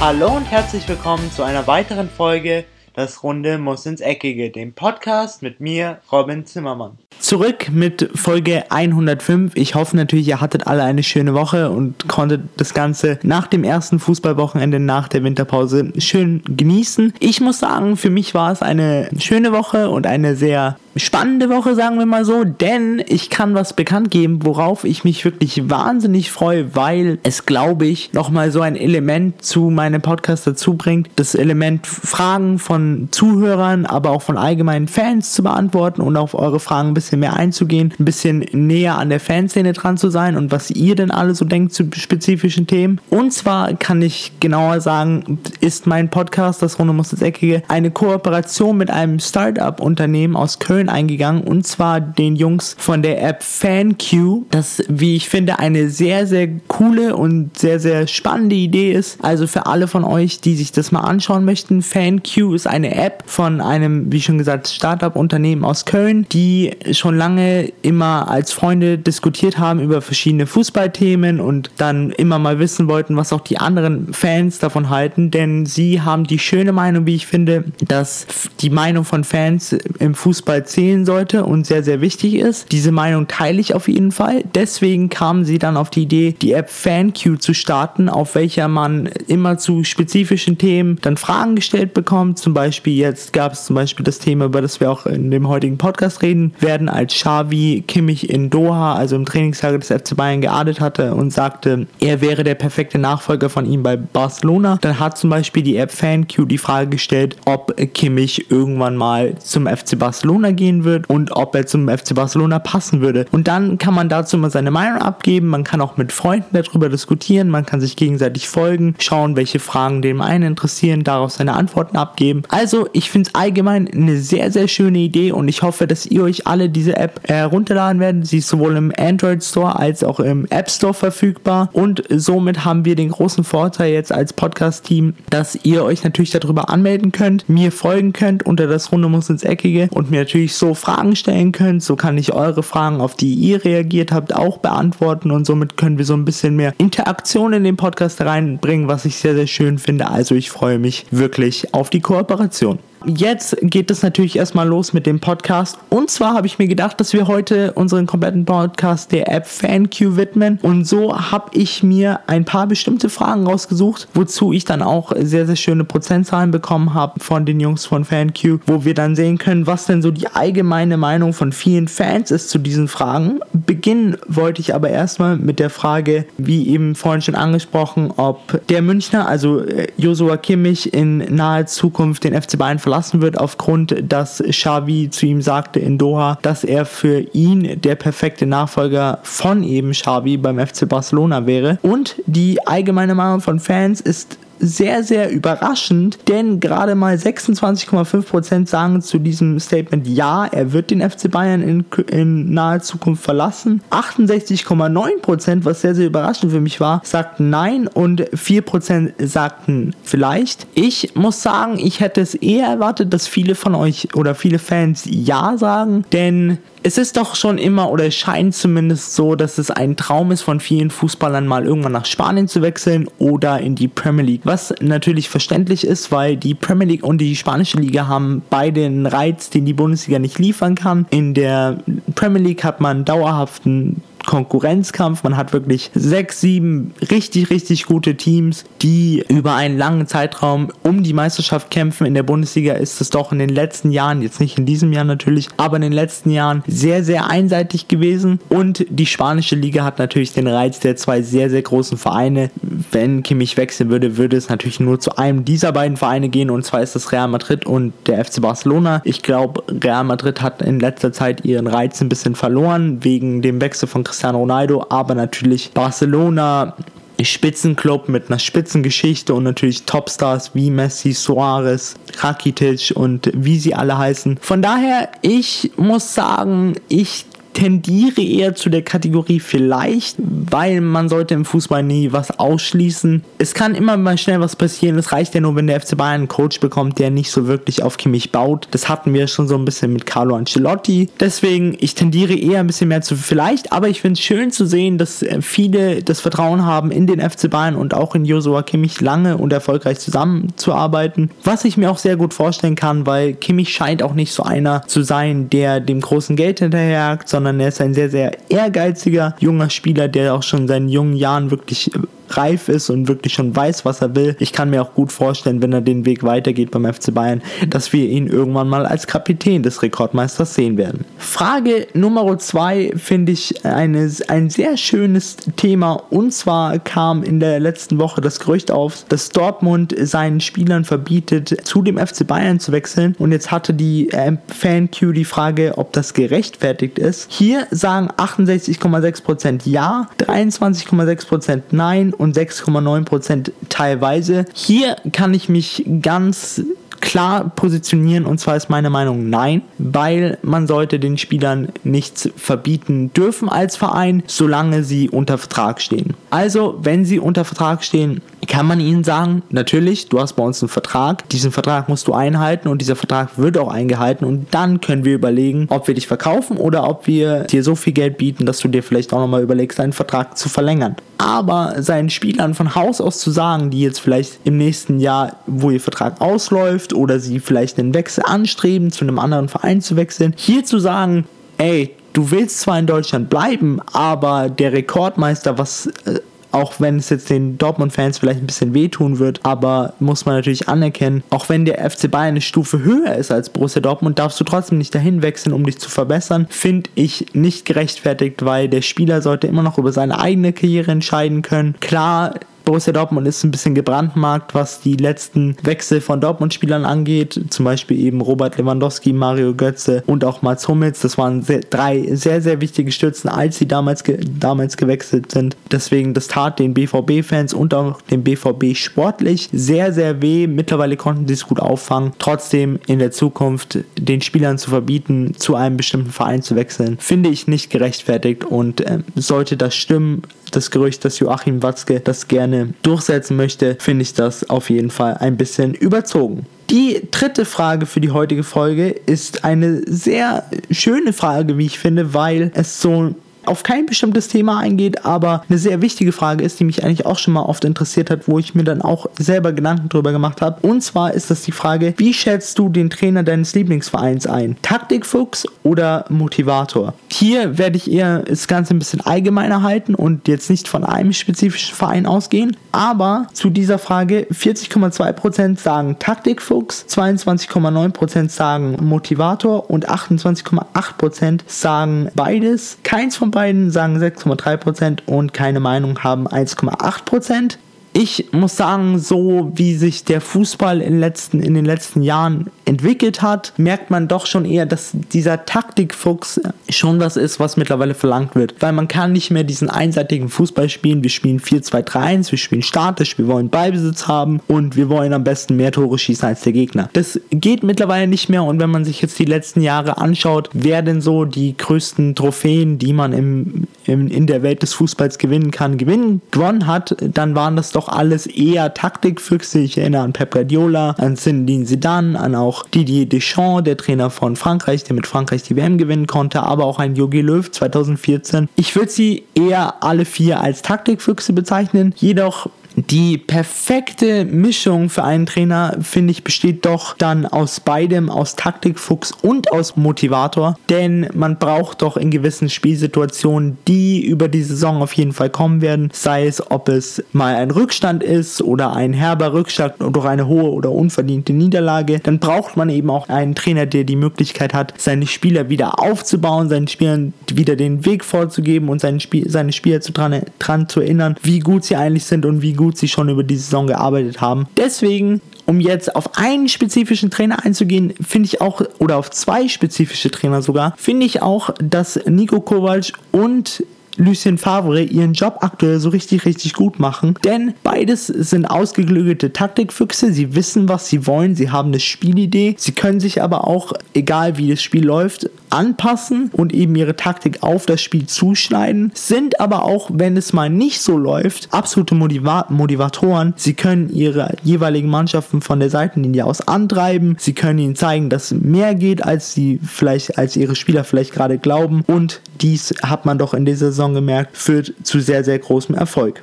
Hallo und herzlich willkommen zu einer weiteren Folge Das Runde muss ins Eckige, dem Podcast mit mir, Robin Zimmermann. Zurück mit Folge 105. Ich hoffe natürlich, ihr hattet alle eine schöne Woche und konntet das Ganze nach dem ersten Fußballwochenende, nach der Winterpause schön genießen. Ich muss sagen, für mich war es eine schöne Woche und eine sehr spannende Woche, sagen wir mal so, denn ich kann was bekannt geben, worauf ich mich wirklich wahnsinnig freue, weil es, glaube ich, nochmal so ein Element zu meinem Podcast dazu bringt. Das Element Fragen von Zuhörern, aber auch von allgemeinen Fans zu beantworten und auf eure Fragen ein bisschen mehr einzugehen, ein bisschen näher an der Fanszene dran zu sein und was ihr denn alle so denkt zu spezifischen Themen. Und zwar kann ich genauer sagen, ist mein Podcast, das Runde muss ins Eckige, eine Kooperation mit einem Startup-Unternehmen aus Köln Namen eingegangen und zwar den Jungs von der App FanQ, das wie ich finde eine sehr sehr coole und sehr sehr spannende Idee ist. Also für alle von euch, die sich das mal anschauen möchten, FanQ ist eine App von einem, wie schon gesagt, Startup-Unternehmen aus Köln, die schon lange immer als Freunde diskutiert haben über verschiedene Fußballthemen und dann immer mal wissen wollten, was auch die anderen Fans davon halten, denn sie haben die schöne Meinung, wie ich finde, dass die Meinung von Fans im Fußball zählen sollte und sehr, sehr wichtig ist. Diese Meinung teile ich auf jeden Fall. Deswegen kamen sie dann auf die Idee, die App FanQ zu starten, auf welcher man immer zu spezifischen Themen dann Fragen gestellt bekommt. Zum Beispiel jetzt gab es zum Beispiel das Thema, über das wir auch in dem heutigen Podcast reden werden, als Xavi Kimmich in Doha, also im Trainingslager des FC Bayern geadet hatte und sagte, er wäre der perfekte Nachfolger von ihm bei Barcelona. Dann hat zum Beispiel die App FanQ die Frage gestellt, ob Kimmich irgendwann mal zum FC Barcelona gehen wird und ob er zum FC Barcelona passen würde. Und dann kann man dazu mal seine Meinung abgeben. Man kann auch mit Freunden darüber diskutieren. Man kann sich gegenseitig folgen, schauen, welche Fragen dem einen interessieren, darauf seine Antworten abgeben. Also, ich finde es allgemein eine sehr, sehr schöne Idee und ich hoffe, dass ihr euch alle diese App herunterladen werdet. Sie ist sowohl im Android Store als auch im App Store verfügbar und somit haben wir den großen Vorteil jetzt als Podcast-Team, dass ihr euch natürlich darüber anmelden könnt, mir folgen könnt unter das Runde muss ins Eckige und mir natürlich so Fragen stellen könnt. So kann ich eure Fragen, auf die ihr reagiert habt, auch beantworten und somit können wir so ein bisschen mehr Interaktion in den Podcast reinbringen, was ich sehr, sehr schön finde. Also ich freue mich wirklich auf die Kooperation. Jetzt geht es natürlich erstmal los mit dem Podcast. Und zwar habe ich mir gedacht, dass wir heute unseren kompletten Podcast der App FanQ widmen. Und so habe ich mir ein paar bestimmte Fragen rausgesucht, wozu ich dann auch sehr, sehr schöne Prozentzahlen bekommen habe von den Jungs von FanQ, wo wir dann sehen können, was denn so die allgemeine Meinung von vielen Fans ist zu diesen Fragen. Beginnen wollte ich aber erstmal mit der Frage, wie eben vorhin schon angesprochen, ob der Münchner, also äh, Josua Kimmich, in naher Zukunft den FC Bayern verlassen wird, aufgrund, dass Xavi zu ihm sagte in Doha, dass er für ihn der perfekte Nachfolger von eben Xavi beim FC Barcelona wäre. Und die allgemeine Meinung von Fans ist sehr, sehr überraschend, denn gerade mal 26,5% sagen zu diesem Statement ja, er wird den FC Bayern in, in naher Zukunft verlassen. 68,9%, was sehr, sehr überraschend für mich war, sagten nein und 4% sagten vielleicht. Ich muss sagen, ich hätte es eher erwartet, dass viele von euch oder viele Fans ja sagen, denn es ist doch schon immer oder es scheint zumindest so, dass es ein Traum ist von vielen Fußballern mal irgendwann nach Spanien zu wechseln oder in die Premier League. Was natürlich verständlich ist, weil die Premier League und die spanische Liga haben beide einen Reiz, den die Bundesliga nicht liefern kann. In der Premier League hat man dauerhaften Konkurrenzkampf. Man hat wirklich sechs, sieben richtig, richtig gute Teams, die über einen langen Zeitraum um die Meisterschaft kämpfen. In der Bundesliga ist es doch in den letzten Jahren, jetzt nicht in diesem Jahr natürlich, aber in den letzten Jahren sehr, sehr einseitig gewesen. Und die spanische Liga hat natürlich den Reiz der zwei sehr, sehr großen Vereine. Wenn Kimmich wechseln würde, würde es natürlich nur zu einem dieser beiden Vereine gehen und zwar ist das Real Madrid und der FC Barcelona. Ich glaube, Real Madrid hat in letzter Zeit ihren Reiz ein bisschen verloren wegen dem Wechsel von Cristiano Cristiano Ronaldo, aber natürlich Barcelona, Spitzenclub mit einer Spitzengeschichte und natürlich Topstars wie Messi, Suarez, Rakitic und wie sie alle heißen. Von daher, ich muss sagen, ich tendiere eher zu der Kategorie vielleicht, weil man sollte im Fußball nie was ausschließen. Es kann immer mal schnell was passieren. Es reicht ja nur, wenn der FC Bayern einen Coach bekommt, der nicht so wirklich auf Kimmich baut. Das hatten wir schon so ein bisschen mit Carlo Ancelotti. Deswegen, ich tendiere eher ein bisschen mehr zu vielleicht, aber ich finde es schön zu sehen, dass äh, viele das Vertrauen haben in den FC Bayern und auch in Joshua Kimmich lange und erfolgreich zusammenzuarbeiten. Was ich mir auch sehr gut vorstellen kann, weil Kimmich scheint auch nicht so einer zu sein, der dem großen Geld hinterherjagt, sondern er ist ein sehr, sehr ehrgeiziger junger Spieler, der auch schon in seinen jungen Jahren wirklich äh, reif ist und wirklich schon weiß, was er will. Ich kann mir auch gut vorstellen, wenn er den Weg weitergeht beim FC Bayern, dass wir ihn irgendwann mal als Kapitän des Rekordmeisters sehen werden. Frage Nummer zwei finde ich eine, ein sehr schönes Thema und zwar kam in der letzten Woche das Gerücht auf, dass Dortmund seinen Spielern verbietet, zu dem FC Bayern zu wechseln und jetzt hatte die äh, Fan-Q die Frage, ob das gerechtfertigt ist. Hier sagen 68,6% ja, 23,6% nein und 6,9% teilweise. Hier kann ich mich ganz klar positionieren und zwar ist meine Meinung nein, weil man sollte den Spielern nichts verbieten dürfen als Verein, solange sie unter Vertrag stehen. Also, wenn sie unter Vertrag stehen, kann man ihnen sagen, natürlich, du hast bei uns einen Vertrag, diesen Vertrag musst du einhalten und dieser Vertrag wird auch eingehalten und dann können wir überlegen, ob wir dich verkaufen oder ob wir dir so viel Geld bieten, dass du dir vielleicht auch nochmal überlegst, deinen Vertrag zu verlängern. Aber seinen Spielern von Haus aus zu sagen, die jetzt vielleicht im nächsten Jahr, wo ihr Vertrag ausläuft oder sie vielleicht einen Wechsel anstreben, zu einem anderen Verein zu wechseln, hier zu sagen, ey, du willst zwar in Deutschland bleiben, aber der Rekordmeister, was äh, auch wenn es jetzt den Dortmund-Fans vielleicht ein bisschen wehtun wird, aber muss man natürlich anerkennen, auch wenn der FC Bayern eine Stufe höher ist als Borussia Dortmund, darfst du trotzdem nicht dahin wechseln, um dich zu verbessern. Finde ich nicht gerechtfertigt, weil der Spieler sollte immer noch über seine eigene Karriere entscheiden können. Klar, Borussia Dortmund ist ein bisschen gebrandmarkt, was die letzten Wechsel von Dortmund-Spielern angeht. Zum Beispiel eben Robert Lewandowski, Mario Götze und auch Mats Hummels. Das waren sehr, drei sehr, sehr wichtige Stützen, als sie damals, ge damals gewechselt sind. Deswegen, das tat den BVB-Fans und auch dem BVB sportlich sehr, sehr weh. Mittlerweile konnten sie es gut auffangen. Trotzdem in der Zukunft den Spielern zu verbieten, zu einem bestimmten Verein zu wechseln, finde ich nicht gerechtfertigt und äh, sollte das stimmen, das Gerücht, dass Joachim Watzke das gerne durchsetzen möchte, finde ich das auf jeden Fall ein bisschen überzogen. Die dritte Frage für die heutige Folge ist eine sehr schöne Frage, wie ich finde, weil es so auf kein bestimmtes Thema eingeht, aber eine sehr wichtige Frage ist, die mich eigentlich auch schon mal oft interessiert hat, wo ich mir dann auch selber Gedanken drüber gemacht habe. Und zwar ist das die Frage, wie schätzt du den Trainer deines Lieblingsvereins ein? Taktikfuchs oder Motivator? Hier werde ich eher das Ganze ein bisschen allgemeiner halten und jetzt nicht von einem spezifischen Verein ausgehen, aber zu dieser Frage 40,2% sagen Taktikfuchs, 22,9% sagen Motivator und 28,8% sagen beides. Keins von beiden sagen 6,3% und keine Meinung haben 1,8% ich muss sagen, so wie sich der Fußball in, letzten, in den letzten Jahren entwickelt hat, merkt man doch schon eher, dass dieser Taktikfuchs schon was ist, was mittlerweile verlangt wird. Weil man kann nicht mehr diesen einseitigen Fußball spielen. Wir spielen 4-2-3-1, wir spielen statisch, wir wollen Ballbesitz haben und wir wollen am besten mehr Tore schießen als der Gegner. Das geht mittlerweile nicht mehr und wenn man sich jetzt die letzten Jahre anschaut, wer denn so die größten Trophäen, die man im, im, in der Welt des Fußballs gewinnen kann, gewinnen, gewonnen hat, dann waren das doch alles eher Taktikfüchse. Ich erinnere an Pep Guardiola, an Zinedine Zidane, an auch Didier Deschamps, der Trainer von Frankreich, der mit Frankreich die WM gewinnen konnte, aber auch ein Jogi Löw 2014. Ich würde sie eher alle vier als Taktikfüchse bezeichnen. Jedoch die perfekte Mischung für einen Trainer, finde ich, besteht doch dann aus beidem, aus Taktikfuchs und aus Motivator. Denn man braucht doch in gewissen Spielsituationen, die über die Saison auf jeden Fall kommen werden, sei es, ob es mal ein Rückstand ist oder ein herber Rückstand durch eine hohe oder unverdiente Niederlage, dann braucht man eben auch einen Trainer, der die Möglichkeit hat, seine Spieler wieder aufzubauen, seinen Spielern wieder den Weg vorzugeben und seinen Spiel, seine Spieler zu dran, dran zu erinnern, wie gut sie eigentlich sind und wie gut gut sie schon über die Saison gearbeitet haben. Deswegen um jetzt auf einen spezifischen Trainer einzugehen, finde ich auch, oder auf zwei spezifische Trainer sogar, finde ich auch, dass Nico Kovac und Lucien Favre ihren Job aktuell so richtig, richtig gut machen. Denn beides sind ausgeklügelte Taktikfüchse. Sie wissen, was sie wollen. Sie haben eine Spielidee. Sie können sich aber auch, egal wie das Spiel läuft, anpassen und eben ihre Taktik auf das Spiel zuschneiden, sind aber auch, wenn es mal nicht so läuft, absolute Motiva Motivatoren. Sie können ihre jeweiligen Mannschaften von der Seitenlinie aus antreiben. Sie können ihnen zeigen, dass mehr geht, als sie vielleicht, als ihre Spieler vielleicht gerade glauben. Und dies hat man doch in dieser Saison gemerkt, führt zu sehr, sehr großem Erfolg.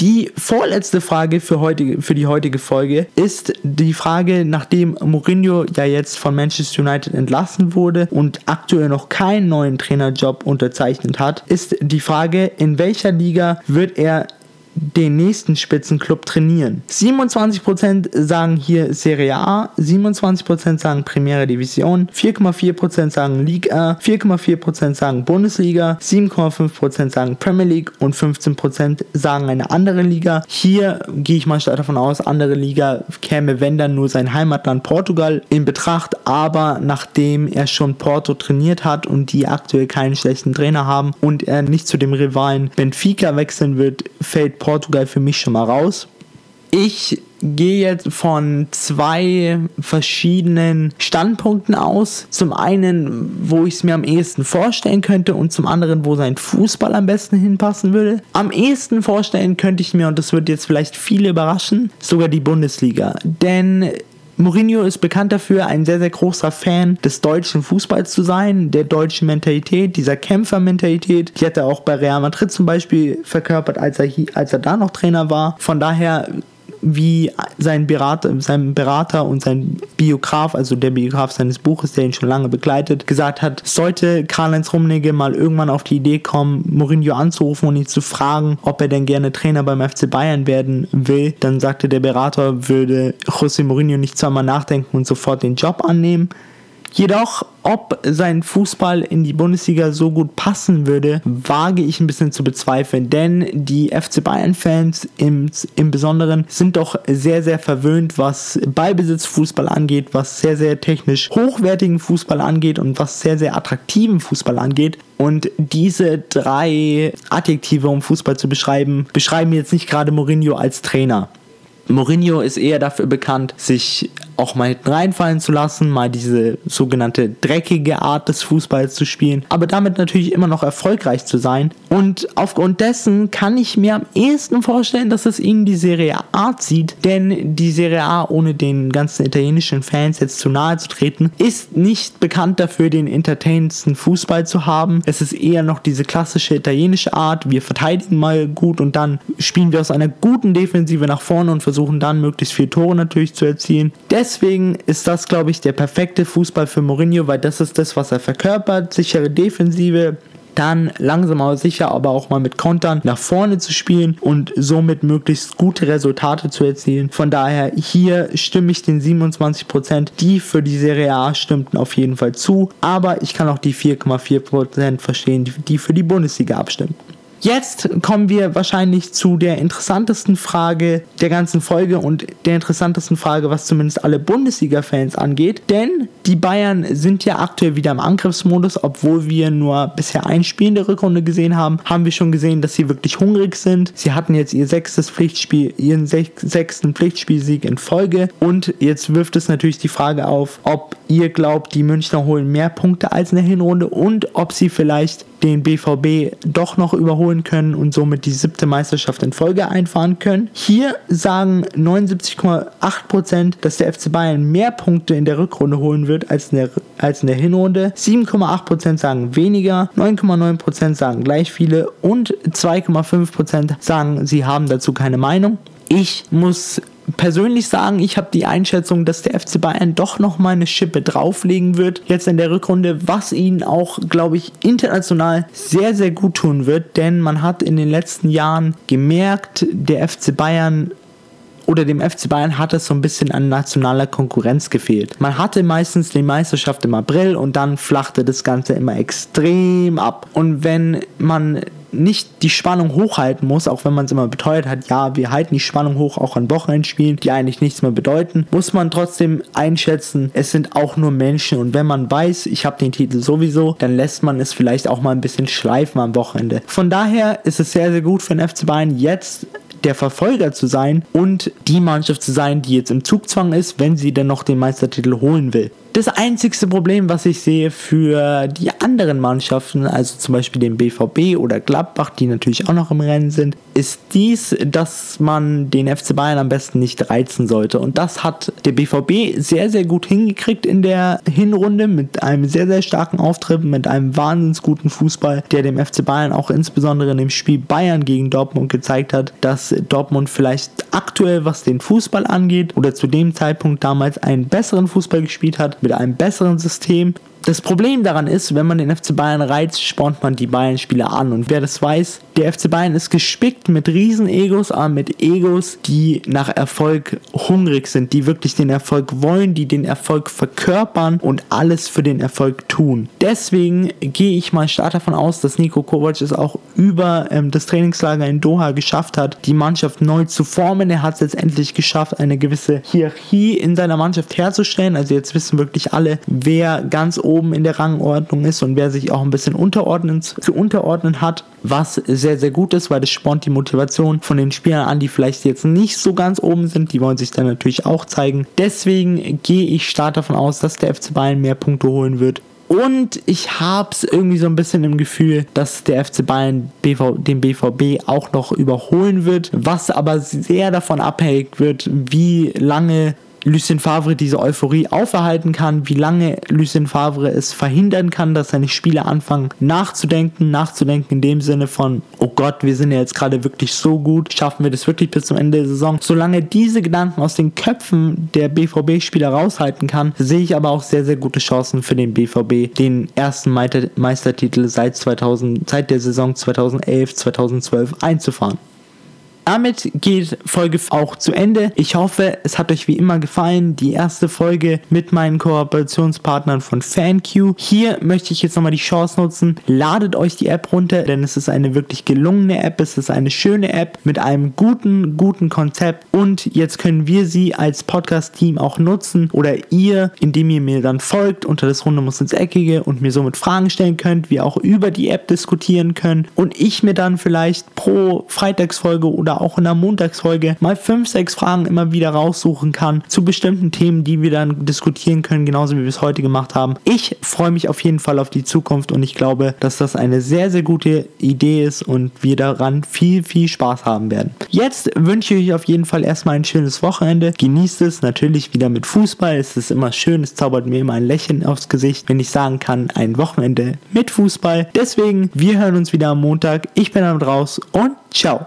Die vorletzte Frage für, heutige, für die heutige Folge ist die Frage, nachdem Mourinho ja jetzt von Manchester United entlassen wurde und aktuell noch keinen neuen Trainerjob unterzeichnet hat, ist die Frage, in welcher Liga wird er den nächsten Spitzenclub trainieren. 27% sagen hier Serie A, 27% sagen Primera Division, 4,4% sagen Liga, 4,4% sagen Bundesliga, 7,5% sagen Premier League und 15% sagen eine andere Liga. Hier gehe ich mal stark davon aus, andere Liga käme wenn dann nur sein Heimatland Portugal in Betracht, aber nachdem er schon Porto trainiert hat und die aktuell keinen schlechten Trainer haben und er nicht zu dem Rivalen Benfica wechseln wird, fällt Portugal für mich schon mal raus. Ich gehe jetzt von zwei verschiedenen Standpunkten aus. Zum einen, wo ich es mir am ehesten vorstellen könnte und zum anderen, wo sein Fußball am besten hinpassen würde. Am ehesten vorstellen könnte ich mir, und das wird jetzt vielleicht viele überraschen, sogar die Bundesliga. Denn Mourinho ist bekannt dafür, ein sehr, sehr großer Fan des deutschen Fußballs zu sein, der deutschen Mentalität, dieser Kämpfermentalität. Die hat er auch bei Real Madrid zum Beispiel verkörpert, als er, als er da noch Trainer war. Von daher wie sein Berater, sein Berater und sein Biograf, also der Biograf seines Buches, der ihn schon lange begleitet, gesagt hat, sollte Karl-Heinz Rummenigge mal irgendwann auf die Idee kommen, Mourinho anzurufen und ihn zu fragen, ob er denn gerne Trainer beim FC Bayern werden will, dann sagte der Berater, würde José Mourinho nicht zweimal nachdenken und sofort den Job annehmen. Jedoch, ob sein Fußball in die Bundesliga so gut passen würde, wage ich ein bisschen zu bezweifeln. Denn die FC Bayern-Fans im, im Besonderen sind doch sehr, sehr verwöhnt, was Ballbesitzfußball angeht, was sehr, sehr technisch hochwertigen Fußball angeht und was sehr, sehr attraktiven Fußball angeht. Und diese drei Adjektive, um Fußball zu beschreiben, beschreiben jetzt nicht gerade Mourinho als Trainer. Mourinho ist eher dafür bekannt, sich auch mal reinfallen zu lassen, mal diese sogenannte dreckige Art des Fußballs zu spielen, aber damit natürlich immer noch erfolgreich zu sein. Und aufgrund dessen kann ich mir am ehesten vorstellen, dass es ihnen die Serie A zieht, denn die Serie A, ohne den ganzen italienischen Fans jetzt zu nahe zu treten, ist nicht bekannt dafür, den entertainendsten Fußball zu haben. Es ist eher noch diese klassische italienische Art, wir verteidigen mal gut und dann spielen wir aus einer guten Defensive nach vorne und versuchen dann möglichst viele Tore natürlich zu erzielen. Deswegen deswegen ist das, glaube ich, der perfekte Fußball für Mourinho, weil das ist das, was er verkörpert. Sichere Defensive, dann langsam aber sicher, aber auch mal mit Kontern nach vorne zu spielen und somit möglichst gute Resultate zu erzielen. Von daher hier stimme ich den 27%, die für die Serie A stimmten auf jeden Fall zu, aber ich kann auch die 4,4% verstehen, die für die Bundesliga abstimmen. Jetzt kommen wir wahrscheinlich zu der interessantesten Frage der ganzen Folge und der interessantesten Frage, was zumindest alle Bundesliga-Fans angeht. Denn die Bayern sind ja aktuell wieder im Angriffsmodus, obwohl wir nur bisher ein Spiel in der Rückrunde gesehen haben, haben wir schon gesehen, dass sie wirklich hungrig sind. Sie hatten jetzt ihr sechstes Pflichtspiel, ihren sechsten Pflichtspielsieg in Folge und jetzt wirft es natürlich die Frage auf, ob ihr glaubt, die Münchner holen mehr Punkte als in der Hinrunde und ob sie vielleicht den BVB doch noch überholen können und somit die siebte Meisterschaft in Folge einfahren können. Hier sagen 79,8%, dass der FC Bayern mehr Punkte in der Rückrunde holen wird als in der, als in der Hinrunde. 7,8% sagen weniger, 9,9% sagen gleich viele und 2,5% sagen, sie haben dazu keine Meinung. Ich muss persönlich sagen, ich habe die Einschätzung, dass der FC Bayern doch noch mal eine Schippe drauflegen wird. Jetzt in der Rückrunde, was ihnen auch, glaube ich, international sehr, sehr gut tun wird, denn man hat in den letzten Jahren gemerkt, der FC Bayern oder dem FC Bayern hat es so ein bisschen an nationaler Konkurrenz gefehlt. Man hatte meistens die Meisterschaft im April und dann flachte das Ganze immer extrem ab. Und wenn man nicht die Spannung hochhalten muss, auch wenn man es immer beteuert hat, ja, wir halten die Spannung hoch, auch an Wochenendspielen, die eigentlich nichts mehr bedeuten, muss man trotzdem einschätzen, es sind auch nur Menschen und wenn man weiß, ich habe den Titel sowieso, dann lässt man es vielleicht auch mal ein bisschen schleifen am Wochenende. Von daher ist es sehr, sehr gut für den FC Bayern jetzt der Verfolger zu sein und die Mannschaft zu sein, die jetzt im Zugzwang ist, wenn sie denn noch den Meistertitel holen will. Das einzigste Problem, was ich sehe für die anderen Mannschaften, also zum Beispiel den BVB oder Gladbach, die natürlich auch noch im Rennen sind, ist dies, dass man den FC Bayern am besten nicht reizen sollte. Und das hat der BVB sehr, sehr gut hingekriegt in der Hinrunde mit einem sehr, sehr starken Auftritt, mit einem wahnsinnig guten Fußball, der dem FC Bayern auch insbesondere in dem Spiel Bayern gegen Dortmund gezeigt hat, dass Dortmund vielleicht aktuell, was den Fußball angeht, oder zu dem Zeitpunkt damals einen besseren Fußball gespielt hat mit einem besseren System das Problem daran ist, wenn man den FC Bayern reizt, spornt man die Bayern-Spieler an. Und wer das weiß, der FC Bayern ist gespickt mit Riesen-Egos, aber mit Egos, die nach Erfolg hungrig sind, die wirklich den Erfolg wollen, die den Erfolg verkörpern und alles für den Erfolg tun. Deswegen gehe ich mal stark davon aus, dass Nico Kovac es auch über ähm, das Trainingslager in Doha geschafft hat, die Mannschaft neu zu formen. Er hat es jetzt endlich geschafft, eine gewisse Hierarchie in seiner Mannschaft herzustellen. Also jetzt wissen wirklich alle, wer ganz oben oben in der Rangordnung ist und wer sich auch ein bisschen unterordnen, zu unterordnen hat, was sehr, sehr gut ist, weil das spornt die Motivation von den Spielern an, die vielleicht jetzt nicht so ganz oben sind. Die wollen sich dann natürlich auch zeigen. Deswegen gehe ich stark davon aus, dass der FC Bayern mehr Punkte holen wird. Und ich habe es irgendwie so ein bisschen im Gefühl, dass der FC Bayern BV, den BVB auch noch überholen wird, was aber sehr davon abhängig wird, wie lange Lucien Favre diese Euphorie auferhalten kann, wie lange Lucien Favre es verhindern kann, dass seine Spieler anfangen nachzudenken, nachzudenken in dem Sinne von, oh Gott, wir sind ja jetzt gerade wirklich so gut, schaffen wir das wirklich bis zum Ende der Saison. Solange diese Gedanken aus den Köpfen der BVB-Spieler raushalten kann, sehe ich aber auch sehr, sehr gute Chancen für den BVB, den ersten Meistertitel seit 2000, seit der Saison 2011, 2012 einzufahren. Damit geht Folge auch zu Ende. Ich hoffe, es hat euch wie immer gefallen. Die erste Folge mit meinen Kooperationspartnern von FanQ. Hier möchte ich jetzt nochmal die Chance nutzen. Ladet euch die App runter, denn es ist eine wirklich gelungene App. Es ist eine schöne App mit einem guten, guten Konzept. Und jetzt können wir sie als Podcast-Team auch nutzen oder ihr, indem ihr mir dann folgt unter das Runde muss ins Eckige und mir somit Fragen stellen könnt, wir auch über die App diskutieren können und ich mir dann vielleicht pro Freitagsfolge oder oder auch in der Montagsfolge mal fünf, sechs Fragen immer wieder raussuchen kann zu bestimmten Themen, die wir dann diskutieren können, genauso wie wir es heute gemacht haben. Ich freue mich auf jeden Fall auf die Zukunft und ich glaube, dass das eine sehr, sehr gute Idee ist und wir daran viel, viel Spaß haben werden. Jetzt wünsche ich euch auf jeden Fall erstmal ein schönes Wochenende. Genießt es natürlich wieder mit Fußball. Es ist immer schön, es zaubert mir immer ein Lächeln aufs Gesicht, wenn ich sagen kann, ein Wochenende mit Fußball. Deswegen, wir hören uns wieder am Montag. Ich bin dann raus und ciao.